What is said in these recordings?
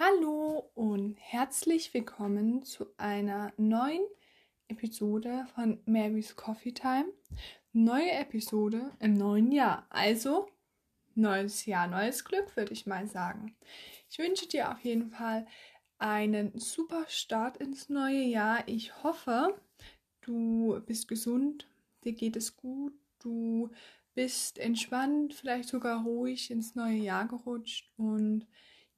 Hallo und herzlich willkommen zu einer neuen Episode von Mary's Coffee Time. Neue Episode im neuen Jahr. Also neues Jahr, neues Glück, würde ich mal sagen. Ich wünsche dir auf jeden Fall einen super Start ins neue Jahr. Ich hoffe, du bist gesund, dir geht es gut, du bist entspannt, vielleicht sogar ruhig ins neue Jahr gerutscht und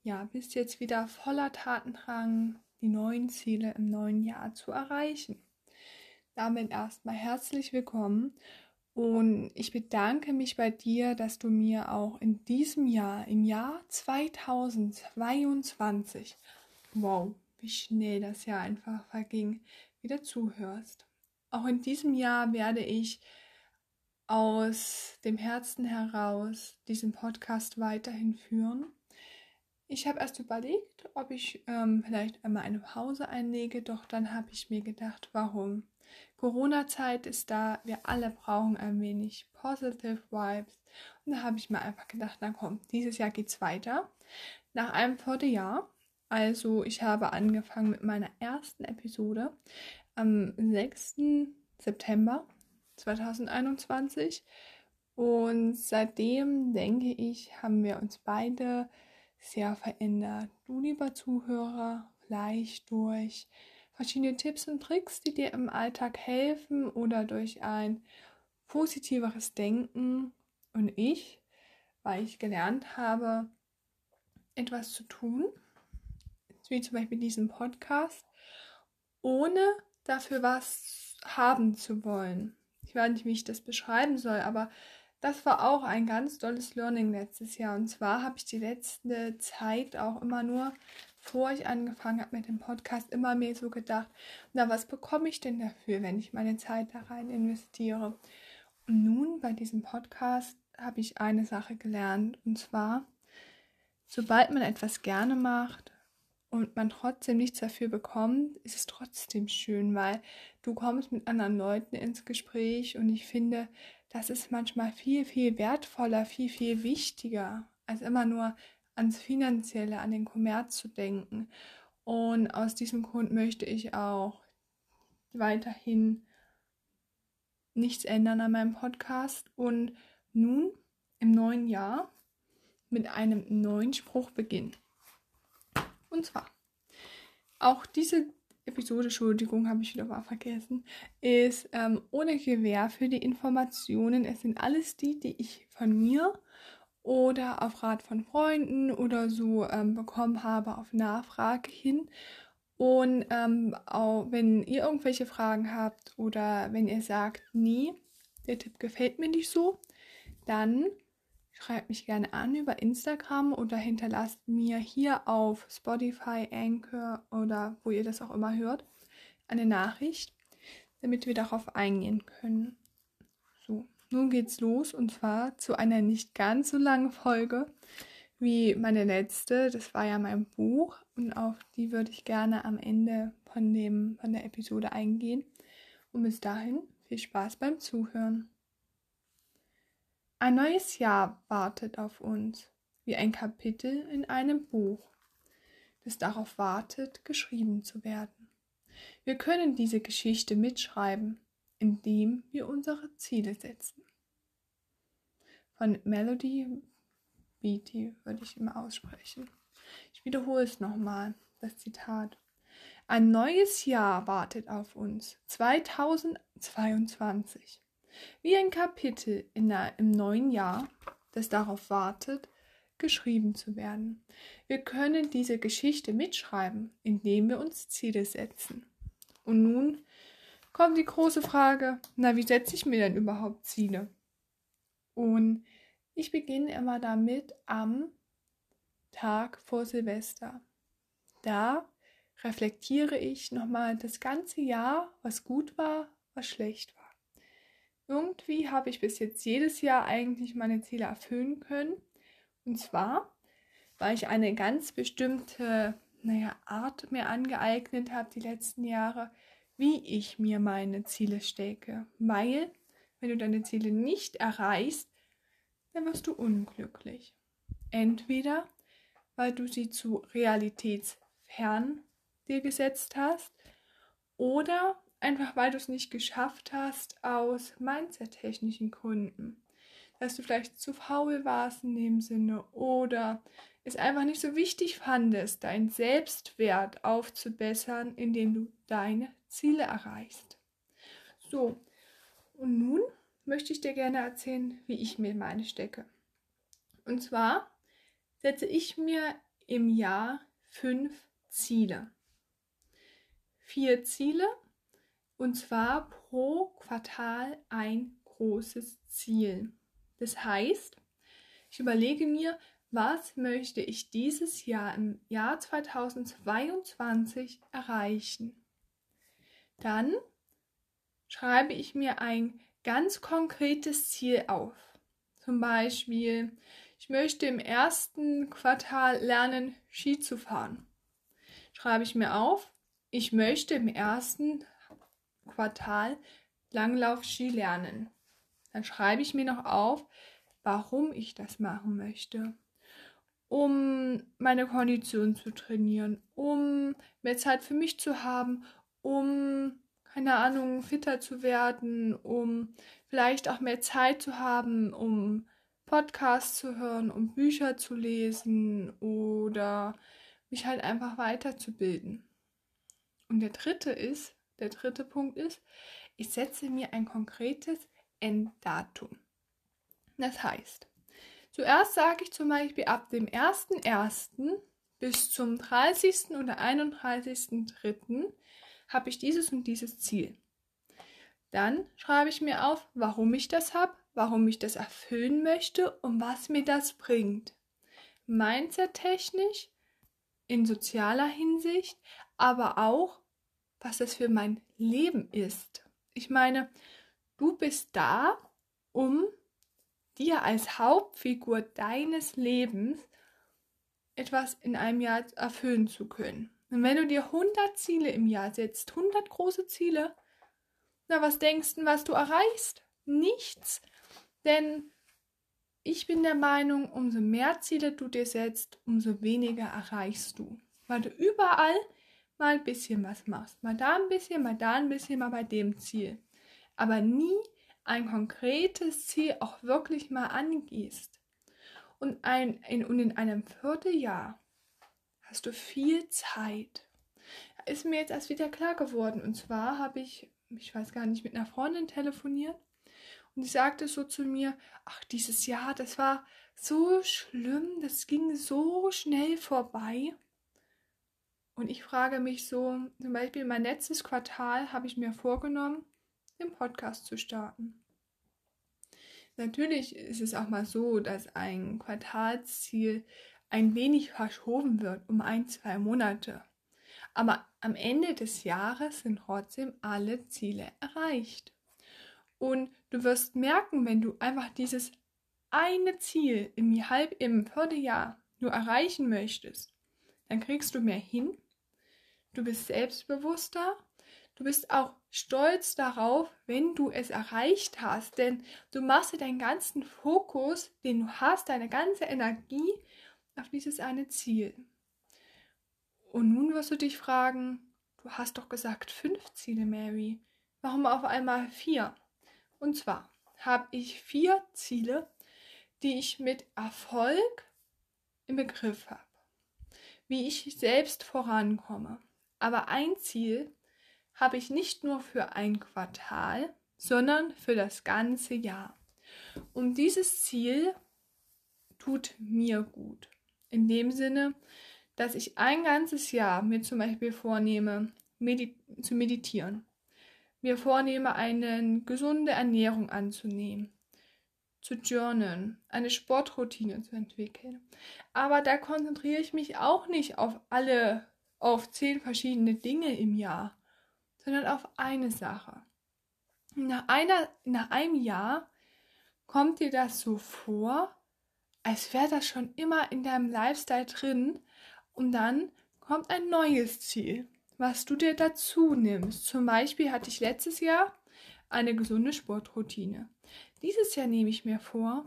ja, bist jetzt wieder voller Tatendrang, die neuen Ziele im neuen Jahr zu erreichen. Damit erstmal herzlich willkommen und ich bedanke mich bei dir, dass du mir auch in diesem Jahr, im Jahr 2022, wow, wie schnell das Jahr einfach verging, wieder zuhörst. Auch in diesem Jahr werde ich aus dem Herzen heraus diesen Podcast weiterhin führen. Ich habe erst überlegt, ob ich ähm, vielleicht einmal eine Pause einlege, doch dann habe ich mir gedacht, warum? Corona-Zeit ist da, wir alle brauchen ein wenig Positive Vibes. Und da habe ich mir einfach gedacht, na komm, dieses Jahr geht's weiter. Nach einem Vierteljahr, also ich habe angefangen mit meiner ersten Episode am 6. September 2021. Und seitdem, denke ich, haben wir uns beide sehr verändert. Du, lieber Zuhörer, vielleicht durch verschiedene Tipps und Tricks, die dir im Alltag helfen oder durch ein positiveres Denken und ich, weil ich gelernt habe, etwas zu tun, wie zum Beispiel diesen Podcast, ohne dafür was haben zu wollen ich weiß nicht, wie ich das beschreiben soll, aber das war auch ein ganz tolles Learning letztes Jahr. Und zwar habe ich die letzte Zeit auch immer nur, bevor ich angefangen habe mit dem Podcast, immer mehr so gedacht, na, was bekomme ich denn dafür, wenn ich meine Zeit da rein investiere? Und nun bei diesem Podcast habe ich eine Sache gelernt. Und zwar, sobald man etwas gerne macht und man trotzdem nichts dafür bekommt, ist es trotzdem schön, weil du kommst mit anderen Leuten ins Gespräch und ich finde, das ist manchmal viel, viel wertvoller, viel, viel wichtiger, als immer nur ans Finanzielle, an den Kommerz zu denken. Und aus diesem Grund möchte ich auch weiterhin nichts ändern an meinem Podcast und nun im neuen Jahr mit einem neuen Spruch beginnen. Und zwar, auch diese Episode, Entschuldigung, habe ich wieder mal vergessen, ist ähm, ohne Gewähr für die Informationen. Es sind alles die, die ich von mir oder auf Rat von Freunden oder so ähm, bekommen habe, auf Nachfrage hin. Und ähm, auch wenn ihr irgendwelche Fragen habt oder wenn ihr sagt, nee, der Tipp gefällt mir nicht so, dann Schreibt mich gerne an über Instagram oder hinterlasst mir hier auf Spotify, Anchor oder wo ihr das auch immer hört, eine Nachricht, damit wir darauf eingehen können. So, nun geht's los und zwar zu einer nicht ganz so langen Folge wie meine letzte. Das war ja mein Buch und auf die würde ich gerne am Ende von, dem, von der Episode eingehen. Und bis dahin viel Spaß beim Zuhören. Ein neues Jahr wartet auf uns, wie ein Kapitel in einem Buch, das darauf wartet, geschrieben zu werden. Wir können diese Geschichte mitschreiben, indem wir unsere Ziele setzen. Von Melody Beatty würde ich immer aussprechen. Ich wiederhole es nochmal, das Zitat. Ein neues Jahr wartet auf uns, 2022. Wie ein Kapitel der, im neuen Jahr, das darauf wartet, geschrieben zu werden. Wir können diese Geschichte mitschreiben, indem wir uns Ziele setzen. Und nun kommt die große Frage, na, wie setze ich mir denn überhaupt Ziele? Und ich beginne immer damit am Tag vor Silvester. Da reflektiere ich nochmal das ganze Jahr, was gut war, was schlecht war irgendwie habe ich bis jetzt jedes Jahr eigentlich meine Ziele erfüllen können. Und zwar, weil ich eine ganz bestimmte, naja, Art mir angeeignet habe die letzten Jahre, wie ich mir meine Ziele stecke. Weil, wenn du deine Ziele nicht erreichst, dann wirst du unglücklich. Entweder, weil du sie zu realitätsfern dir gesetzt hast oder einfach weil du es nicht geschafft hast aus mindset-technischen Gründen. Dass du vielleicht zu faul warst in dem Sinne oder es einfach nicht so wichtig fandest, deinen Selbstwert aufzubessern, indem du deine Ziele erreichst. So, und nun möchte ich dir gerne erzählen, wie ich mir meine stecke. Und zwar setze ich mir im Jahr fünf Ziele. Vier Ziele und zwar pro Quartal ein großes Ziel. Das heißt, ich überlege mir, was möchte ich dieses Jahr im Jahr 2022 erreichen? Dann schreibe ich mir ein ganz konkretes Ziel auf. Zum Beispiel, ich möchte im ersten Quartal lernen, Ski zu fahren. Schreibe ich mir auf, ich möchte im ersten Quartal Langlauf-Ski lernen. Dann schreibe ich mir noch auf, warum ich das machen möchte. Um meine Kondition zu trainieren, um mehr Zeit für mich zu haben, um keine Ahnung, fitter zu werden, um vielleicht auch mehr Zeit zu haben, um Podcasts zu hören, um Bücher zu lesen oder mich halt einfach weiterzubilden. Und der dritte ist, der dritte Punkt ist, ich setze mir ein konkretes Enddatum. Das heißt, zuerst sage ich zum Beispiel ab dem 1.1. bis zum 30. oder 31.3 habe ich dieses und dieses Ziel. Dann schreibe ich mir auf, warum ich das habe, warum ich das erfüllen möchte und was mir das bringt. Mindset-technisch, in sozialer Hinsicht, aber auch, was das für mein Leben ist. Ich meine, du bist da, um dir als Hauptfigur deines Lebens etwas in einem Jahr erfüllen zu können. Und wenn du dir 100 Ziele im Jahr setzt, 100 große Ziele, na, was denkst du, was du erreichst? Nichts. Denn ich bin der Meinung, umso mehr Ziele du dir setzt, umso weniger erreichst du. Weil du überall mal ein bisschen was machst. Mal da ein bisschen, mal da ein bisschen, mal bei dem Ziel. Aber nie ein konkretes Ziel auch wirklich mal angehst. Und, ein, in, und in einem Vierteljahr hast du viel Zeit. Ist mir jetzt erst wieder klar geworden. Und zwar habe ich, ich weiß gar nicht, mit einer Freundin telefoniert. Und sie sagte so zu mir, ach, dieses Jahr, das war so schlimm, das ging so schnell vorbei. Und ich frage mich so, zum Beispiel mein letztes Quartal habe ich mir vorgenommen, den Podcast zu starten. Natürlich ist es auch mal so, dass ein Quartalsziel ein wenig verschoben wird um ein, zwei Monate. Aber am Ende des Jahres sind trotzdem alle Ziele erreicht. Und du wirst merken, wenn du einfach dieses eine Ziel im halb im Vierteljahr nur erreichen möchtest, dann kriegst du mehr hin. Du bist selbstbewusster. Du bist auch stolz darauf, wenn du es erreicht hast, denn du machst dir deinen ganzen Fokus, den du hast, deine ganze Energie auf dieses eine Ziel. Und nun wirst du dich fragen, du hast doch gesagt fünf Ziele, Mary. Warum auf einmal vier? Und zwar habe ich vier Ziele, die ich mit Erfolg im Begriff habe. Wie ich selbst vorankomme. Aber ein Ziel habe ich nicht nur für ein Quartal, sondern für das ganze Jahr. Und dieses Ziel tut mir gut. In dem Sinne, dass ich ein ganzes Jahr mir zum Beispiel vornehme, medi zu meditieren, mir vornehme, eine gesunde Ernährung anzunehmen, zu journalen, eine Sportroutine zu entwickeln. Aber da konzentriere ich mich auch nicht auf alle, auf zehn verschiedene Dinge im Jahr, sondern auf eine Sache. Nach, einer, nach einem Jahr kommt dir das so vor, als wäre das schon immer in deinem Lifestyle drin und dann kommt ein neues Ziel, was du dir dazu nimmst. Zum Beispiel hatte ich letztes Jahr eine gesunde Sportroutine. Dieses Jahr nehme ich mir vor,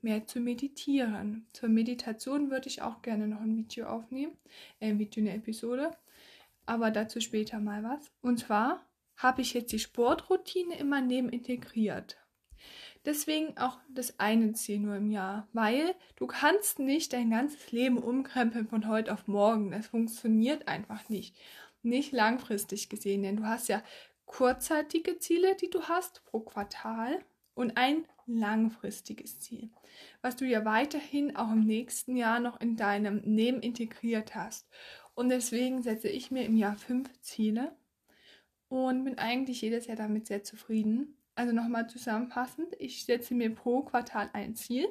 mehr zu meditieren. Zur Meditation würde ich auch gerne noch ein Video aufnehmen, äh, ein Video, eine Episode, aber dazu später mal was. Und zwar habe ich jetzt die Sportroutine in mein Leben integriert. Deswegen auch das eine Ziel nur im Jahr, weil du kannst nicht dein ganzes Leben umkrempeln von heute auf morgen. Das funktioniert einfach nicht. Nicht langfristig gesehen, denn du hast ja kurzzeitige Ziele, die du hast pro Quartal und ein langfristiges Ziel, was du ja weiterhin auch im nächsten Jahr noch in deinem Leben integriert hast. Und deswegen setze ich mir im Jahr fünf Ziele und bin eigentlich jedes Jahr damit sehr zufrieden. Also nochmal zusammenfassend, ich setze mir pro Quartal ein Ziel,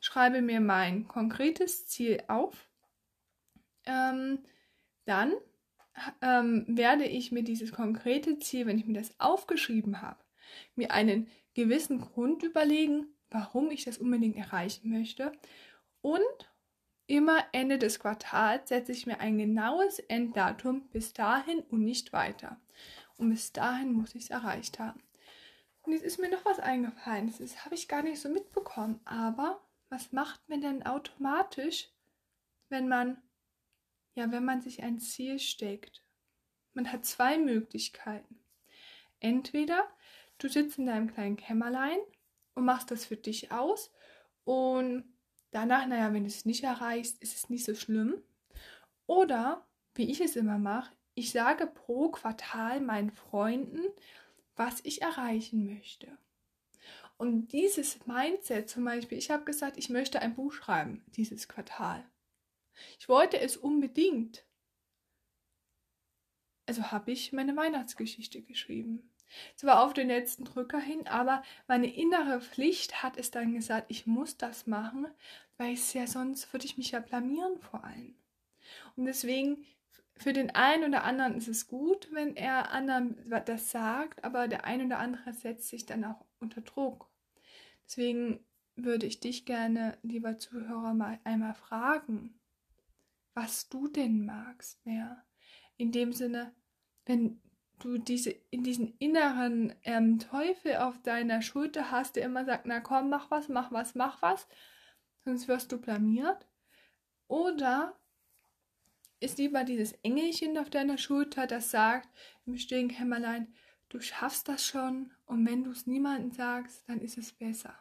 schreibe mir mein konkretes Ziel auf, ähm, dann ähm, werde ich mir dieses konkrete Ziel, wenn ich mir das aufgeschrieben habe, mir einen gewissen Grund überlegen, warum ich das unbedingt erreichen möchte. Und immer Ende des Quartals setze ich mir ein genaues Enddatum bis dahin und nicht weiter. Und bis dahin muss ich es erreicht haben. Und jetzt ist mir noch was eingefallen. Das habe ich gar nicht so mitbekommen. Aber was macht man denn automatisch, wenn man ja, wenn man sich ein Ziel steckt. Man hat zwei Möglichkeiten. Entweder du sitzt in deinem kleinen Kämmerlein und machst das für dich aus und danach, naja, wenn du es nicht erreichst, ist es nicht so schlimm. Oder, wie ich es immer mache, ich sage pro Quartal meinen Freunden, was ich erreichen möchte. Und dieses Mindset zum Beispiel, ich habe gesagt, ich möchte ein Buch schreiben dieses Quartal. Ich wollte es unbedingt. Also habe ich meine Weihnachtsgeschichte geschrieben. Zwar auf den letzten Drücker hin, aber meine innere Pflicht hat es dann gesagt, ich muss das machen, weil es ja sonst würde ich mich ja blamieren vor allem. Und deswegen für den einen oder anderen ist es gut, wenn er anderen das sagt, aber der ein oder andere setzt sich dann auch unter Druck. Deswegen würde ich dich gerne, lieber Zuhörer, mal einmal fragen, was du denn magst mehr. In dem Sinne, wenn du diese in diesen inneren ähm, Teufel auf deiner Schulter hast, der immer sagt, na komm, mach was, mach was, mach was, sonst wirst du blamiert. Oder ist lieber dieses Engelchen auf deiner Schulter, das sagt im stillen Kämmerlein, du schaffst das schon und wenn du es niemandem sagst, dann ist es besser.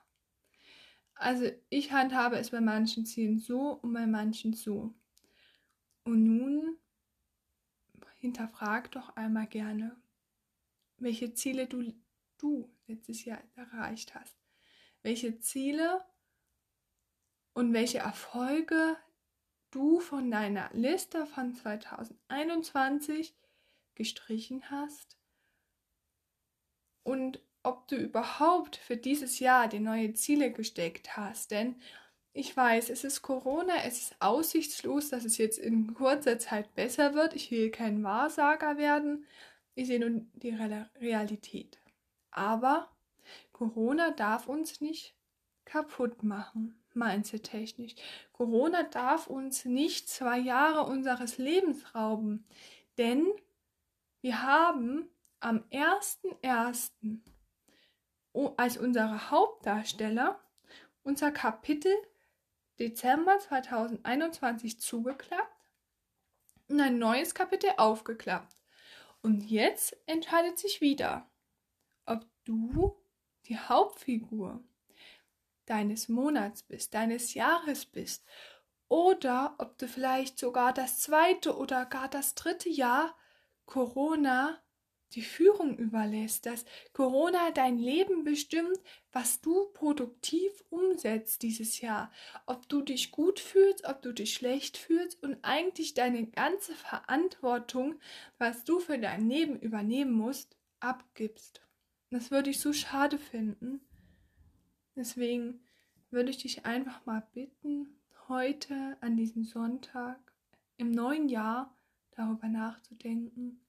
Also ich handhabe es bei manchen Zielen so und bei manchen so. Und nun hinterfrag doch einmal gerne, welche Ziele du, du letztes Jahr erreicht hast. Welche Ziele und welche Erfolge du von deiner Liste von 2021 gestrichen hast und ob du überhaupt für dieses Jahr die neue Ziele gesteckt hast. Denn ich weiß, es ist Corona, es ist aussichtslos, dass es jetzt in kurzer Zeit besser wird. Ich will kein Wahrsager werden. Ich sehe nun die Realität. Aber Corona darf uns nicht kaputt machen, mindset-technisch. Corona darf uns nicht zwei Jahre unseres Lebens rauben, denn wir haben am 1.1. als unsere Hauptdarsteller unser Kapitel Dezember 2021 zugeklappt und ein neues Kapitel aufgeklappt. Und jetzt entscheidet sich wieder, ob du die Hauptfigur deines Monats bist, deines Jahres bist oder ob du vielleicht sogar das zweite oder gar das dritte Jahr Corona die Führung überlässt, dass Corona dein Leben bestimmt, was du produktiv umsetzt dieses Jahr, ob du dich gut fühlst, ob du dich schlecht fühlst und eigentlich deine ganze Verantwortung, was du für dein Leben übernehmen musst, abgibst. Das würde ich so schade finden. Deswegen würde ich dich einfach mal bitten, heute an diesem Sonntag im neuen Jahr darüber nachzudenken,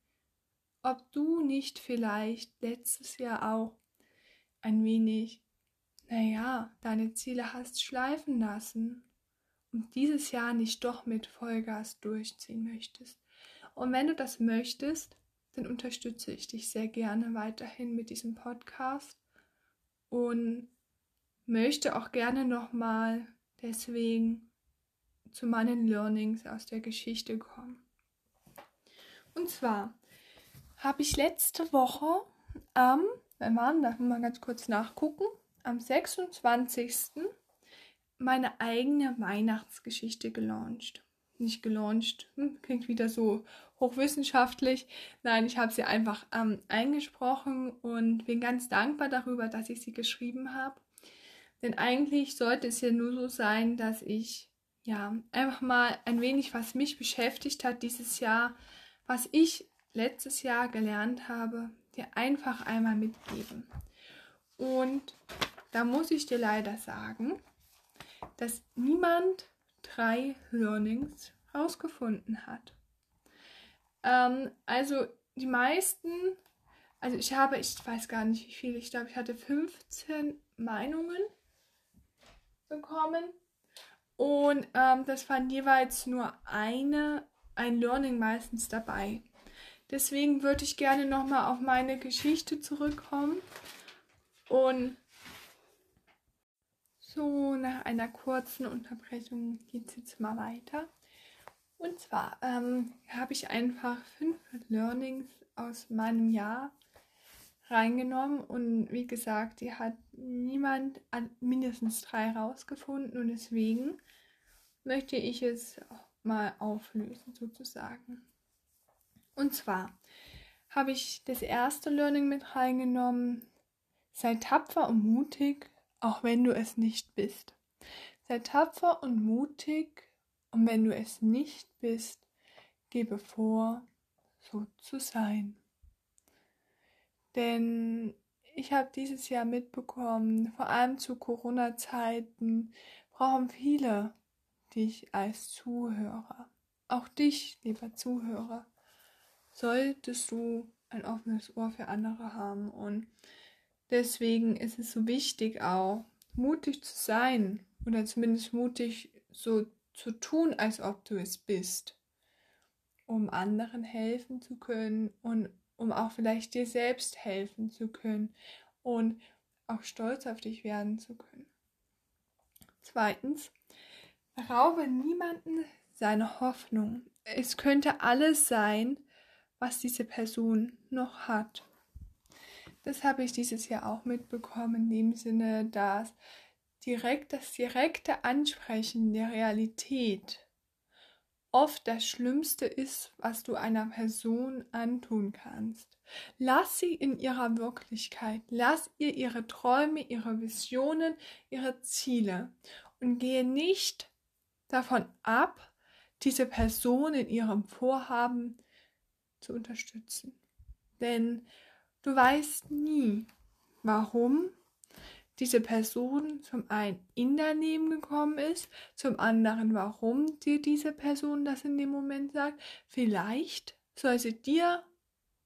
ob du nicht vielleicht letztes Jahr auch ein wenig, naja, deine Ziele hast schleifen lassen und dieses Jahr nicht doch mit Vollgas durchziehen möchtest. Und wenn du das möchtest, dann unterstütze ich dich sehr gerne weiterhin mit diesem Podcast und möchte auch gerne nochmal deswegen zu meinen Learnings aus der Geschichte kommen. Und zwar habe ich letzte Woche am, wann darf man mal ganz kurz nachgucken, am 26. meine eigene Weihnachtsgeschichte gelauncht. Nicht gelauncht, hm, klingt wieder so hochwissenschaftlich. Nein, ich habe sie einfach ähm, eingesprochen und bin ganz dankbar darüber, dass ich sie geschrieben habe. Denn eigentlich sollte es ja nur so sein, dass ich ja einfach mal ein wenig, was mich beschäftigt hat dieses Jahr, was ich letztes Jahr gelernt habe, dir einfach einmal mitgeben. Und da muss ich dir leider sagen, dass niemand drei Learnings rausgefunden hat. Ähm, also die meisten, also ich habe, ich weiß gar nicht wie viele, ich glaube, ich hatte 15 Meinungen bekommen. Und ähm, das waren jeweils nur eine, ein Learning meistens dabei. Deswegen würde ich gerne nochmal auf meine Geschichte zurückkommen. Und so nach einer kurzen Unterbrechung geht es jetzt mal weiter. Und zwar ähm, habe ich einfach fünf Learnings aus meinem Jahr reingenommen und wie gesagt, die hat niemand mindestens drei rausgefunden und deswegen möchte ich es mal auflösen sozusagen. Und zwar habe ich das erste Learning mit reingenommen. Sei tapfer und mutig, auch wenn du es nicht bist. Sei tapfer und mutig, und wenn du es nicht bist, gebe vor, so zu sein. Denn ich habe dieses Jahr mitbekommen, vor allem zu Corona-Zeiten brauchen viele dich als Zuhörer. Auch dich, lieber Zuhörer, solltest du ein offenes Ohr für andere haben. Und deswegen ist es so wichtig auch, mutig zu sein oder zumindest mutig so zu tun, als ob du es bist, um anderen helfen zu können und um auch vielleicht dir selbst helfen zu können und auch stolz auf dich werden zu können. Zweitens, raube niemanden seine Hoffnung. Es könnte alles sein, was diese Person noch hat. Das habe ich dieses Jahr auch mitbekommen, in dem Sinne, dass direkt das direkte Ansprechen der Realität oft das Schlimmste ist, was du einer Person antun kannst. Lass sie in ihrer Wirklichkeit, lass ihr ihre Träume, ihre Visionen, ihre Ziele und gehe nicht davon ab, diese Person in ihrem Vorhaben zu unterstützen. Denn du weißt nie, warum diese Person zum einen in dein Leben gekommen ist, zum anderen, warum dir diese Person das in dem Moment sagt. Vielleicht soll sie dir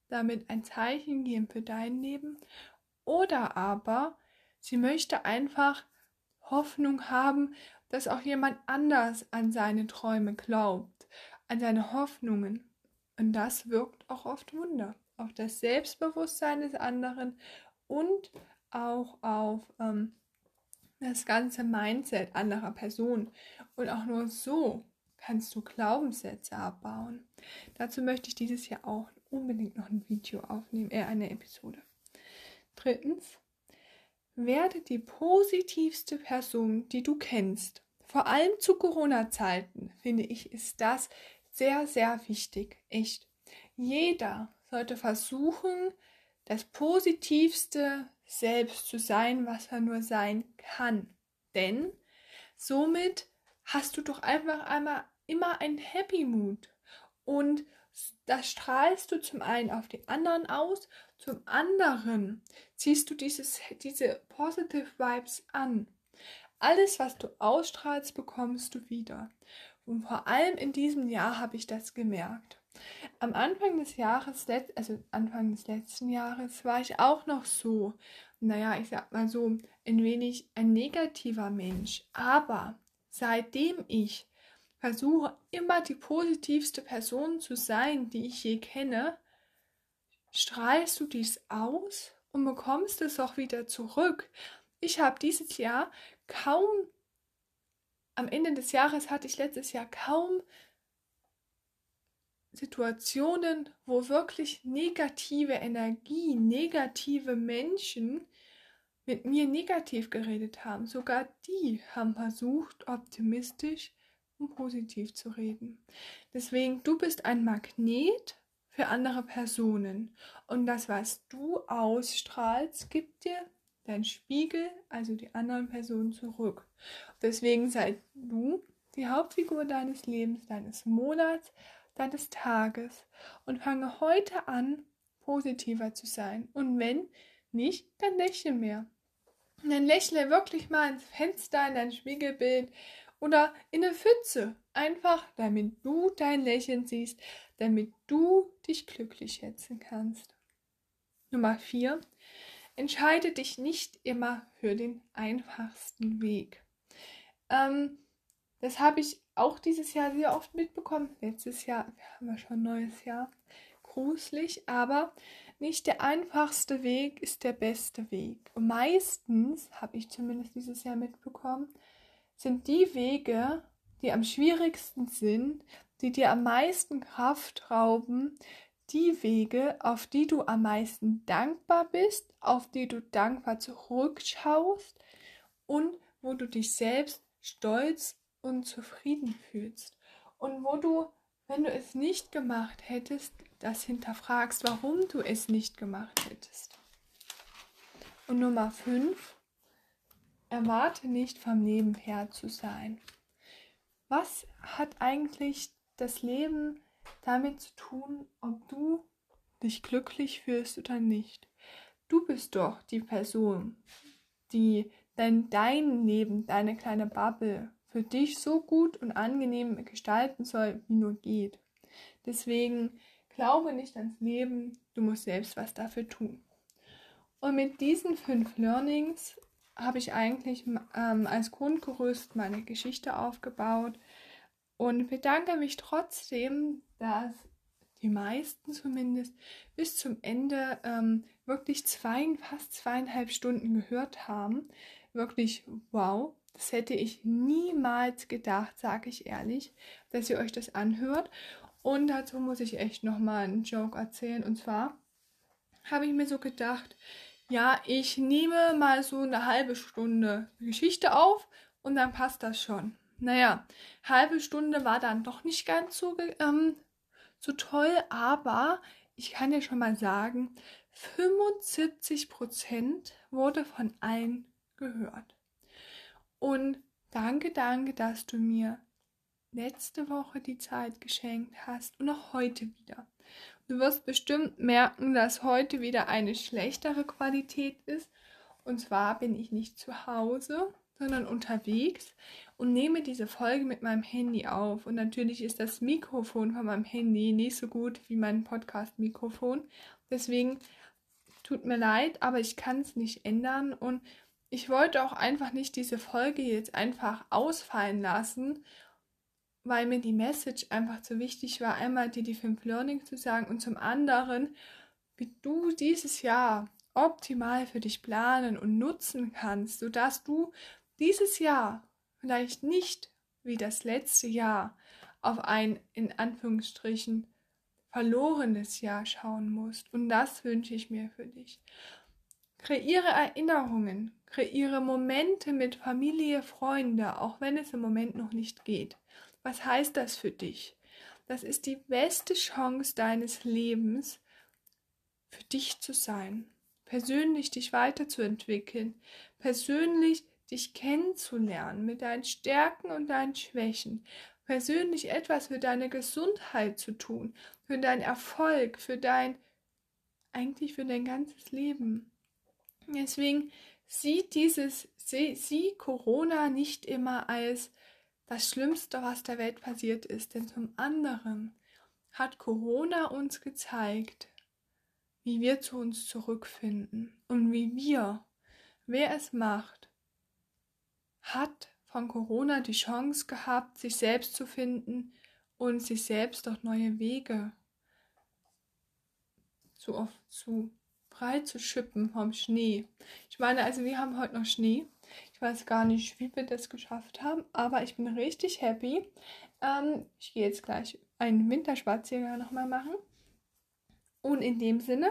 damit ein Zeichen geben für dein Leben oder aber sie möchte einfach Hoffnung haben, dass auch jemand anders an seine Träume glaubt, an seine Hoffnungen. Und das wirkt auch oft Wunder auf das Selbstbewusstsein des anderen und auch auf ähm, das ganze Mindset anderer Personen. Und auch nur so kannst du Glaubenssätze abbauen. Dazu möchte ich dieses Jahr auch unbedingt noch ein Video aufnehmen, eher eine Episode. Drittens, werde die positivste Person, die du kennst. Vor allem zu Corona-Zeiten, finde ich, ist das sehr, sehr wichtig. Echt. Jeder sollte versuchen, das Positivste selbst zu sein, was er nur sein kann. Denn somit hast du doch einfach einmal immer ein Happy Mood. Und das strahlst du zum einen auf die anderen aus, zum anderen ziehst du dieses, diese Positive Vibes an. Alles, was du ausstrahlst, bekommst du wieder. Und vor allem in diesem Jahr habe ich das gemerkt. Am Anfang des Jahres, also Anfang des letzten Jahres, war ich auch noch so, naja, ich sag mal so, ein wenig ein negativer Mensch. Aber seitdem ich versuche, immer die positivste Person zu sein, die ich je kenne, strahlst du dies aus und bekommst es auch wieder zurück. Ich habe dieses Jahr kaum, am Ende des Jahres hatte ich letztes Jahr kaum Situationen, wo wirklich negative Energie, negative Menschen mit mir negativ geredet haben. Sogar die haben versucht, optimistisch und positiv zu reden. Deswegen, du bist ein Magnet für andere Personen. Und das, was du ausstrahlst, gibt dir dein Spiegel, also die anderen Personen zurück. Deswegen sei du die Hauptfigur deines Lebens, deines Monats, deines Tages und fange heute an, positiver zu sein. Und wenn nicht, dann lächle mehr. Dann lächle wirklich mal ins Fenster, in dein Spiegelbild oder in eine Pfütze. Einfach, damit du dein Lächeln siehst, damit du dich glücklich schätzen kannst. Nummer 4. Entscheide dich nicht immer für den einfachsten Weg. Ähm, das habe ich auch dieses Jahr sehr oft mitbekommen. Letztes Jahr haben wir schon ein neues Jahr. Gruselig, aber nicht der einfachste Weg ist der beste Weg. Und meistens, habe ich zumindest dieses Jahr mitbekommen, sind die Wege, die am schwierigsten sind, die dir am meisten Kraft rauben, die Wege, auf die du am meisten dankbar bist, auf die du dankbar zurückschaust und wo du dich selbst stolz und zufrieden fühlst. Und wo du, wenn du es nicht gemacht hättest, das hinterfragst, warum du es nicht gemacht hättest. Und Nummer 5, erwarte nicht vom Leben her zu sein. Was hat eigentlich das Leben damit zu tun, ob du dich glücklich fühlst oder nicht? Du bist doch die Person, die dein, dein Leben, deine kleine Bubble für dich so gut und angenehm gestalten soll, wie nur geht. Deswegen glaube nicht ans Leben, du musst selbst was dafür tun. Und mit diesen fünf Learnings habe ich eigentlich ähm, als Grundgerüst meine Geschichte aufgebaut und bedanke mich trotzdem, dass die meisten zumindest bis zum Ende ähm, wirklich zwei, fast zweieinhalb Stunden gehört haben. Wirklich wow. Das hätte ich niemals gedacht, sage ich ehrlich, dass ihr euch das anhört. Und dazu muss ich echt nochmal einen Joke erzählen. Und zwar habe ich mir so gedacht, ja, ich nehme mal so eine halbe Stunde Geschichte auf und dann passt das schon. Naja, halbe Stunde war dann doch nicht ganz so, ähm, so toll, aber ich kann dir schon mal sagen, 75% wurde von allen gehört. Und danke, danke, dass du mir letzte Woche die Zeit geschenkt hast und auch heute wieder. Du wirst bestimmt merken, dass heute wieder eine schlechtere Qualität ist. Und zwar bin ich nicht zu Hause, sondern unterwegs und nehme diese Folge mit meinem Handy auf. Und natürlich ist das Mikrofon von meinem Handy nicht so gut wie mein Podcast-Mikrofon. Deswegen tut mir leid, aber ich kann es nicht ändern. Und ich wollte auch einfach nicht diese Folge jetzt einfach ausfallen lassen, weil mir die Message einfach zu wichtig war, einmal dir die fünf Learnings zu sagen und zum anderen, wie du dieses Jahr optimal für dich planen und nutzen kannst, sodass du dieses Jahr vielleicht nicht wie das letzte Jahr auf ein in Anführungsstrichen verlorenes Jahr schauen musst. Und das wünsche ich mir für dich. Kreiere Erinnerungen, kreiere Momente mit Familie, Freunde, auch wenn es im Moment noch nicht geht. Was heißt das für dich? Das ist die beste Chance deines Lebens, für dich zu sein, persönlich dich weiterzuentwickeln, persönlich dich kennenzulernen mit deinen Stärken und deinen Schwächen, persönlich etwas für deine Gesundheit zu tun, für deinen Erfolg, für dein, eigentlich für dein ganzes Leben. Deswegen sieht dieses, sieh, sieh Corona nicht immer als das Schlimmste, was der Welt passiert ist, denn zum anderen hat Corona uns gezeigt, wie wir zu uns zurückfinden und wie wir, wer es macht, hat von Corona die Chance gehabt, sich selbst zu finden und sich selbst durch neue Wege zu, zu frei zu schippen vom Schnee. Ich meine, also wir haben heute noch Schnee. Ich weiß gar nicht, wie wir das geschafft haben, aber ich bin richtig happy. Ähm, ich gehe jetzt gleich einen Winterspaziergang nochmal machen. Und in dem Sinne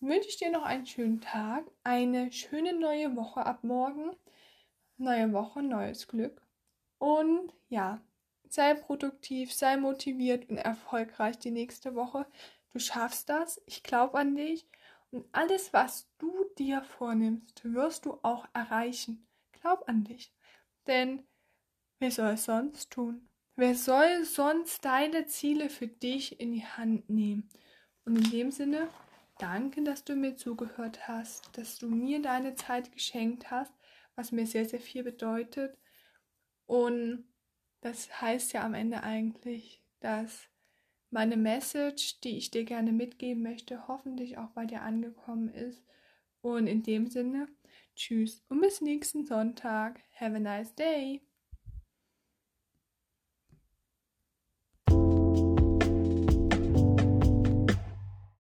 wünsche ich dir noch einen schönen Tag, eine schöne neue Woche ab morgen. Neue Woche, neues Glück. Und ja, sei produktiv, sei motiviert und erfolgreich die nächste Woche. Du schaffst das, ich glaube an dich und alles, was du dir vornimmst, wirst du auch erreichen. Glaub an dich. Denn wer soll es sonst tun? Wer soll sonst deine Ziele für dich in die Hand nehmen? Und in dem Sinne, danke, dass du mir zugehört hast, dass du mir deine Zeit geschenkt hast, was mir sehr, sehr viel bedeutet. Und das heißt ja am Ende eigentlich, dass meine Message, die ich dir gerne mitgeben möchte, hoffentlich auch bei dir angekommen ist. Und in dem Sinne, tschüss und bis nächsten Sonntag. Have a nice day.